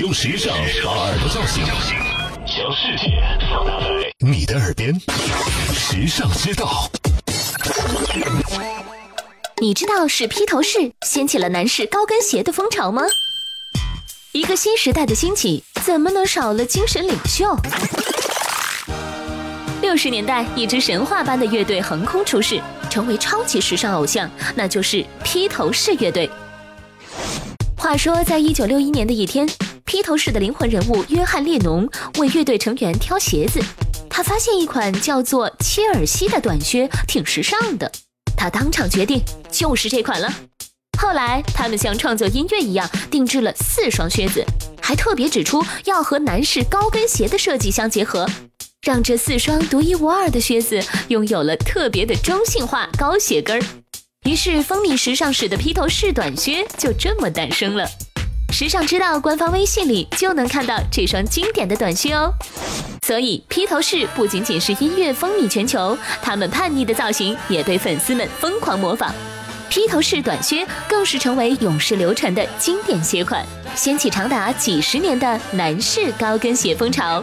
用时尚把耳朵叫醒，将世界放大在你的耳边。时尚之道，你知道是披头士掀起了男士高跟鞋的风潮吗？一个新时代的兴起，怎么能少了精神领袖？六十年代，一支神话般的乐队横空出世，成为超级时尚偶像，那就是披头士乐队。话说，在一九六一年的一天，披头士的灵魂人物约翰列侬为乐队成员挑鞋子，他发现一款叫做切尔西的短靴挺时尚的，他当场决定就是这款了。后来，他们像创作音乐一样定制了四双靴子，还特别指出要和男士高跟鞋的设计相结合。让这四双独一无二的靴子拥有了特别的中性化高鞋跟儿，于是风靡时尚史的披头士短靴就这么诞生了。时尚之道官方微信里就能看到这双经典的短靴哦。所以披头士不仅仅是音乐风靡全球，他们叛逆的造型也被粉丝们疯狂模仿。披头士短靴更是成为永世流传的经典鞋款，掀起长达几十年的男士高跟鞋风潮。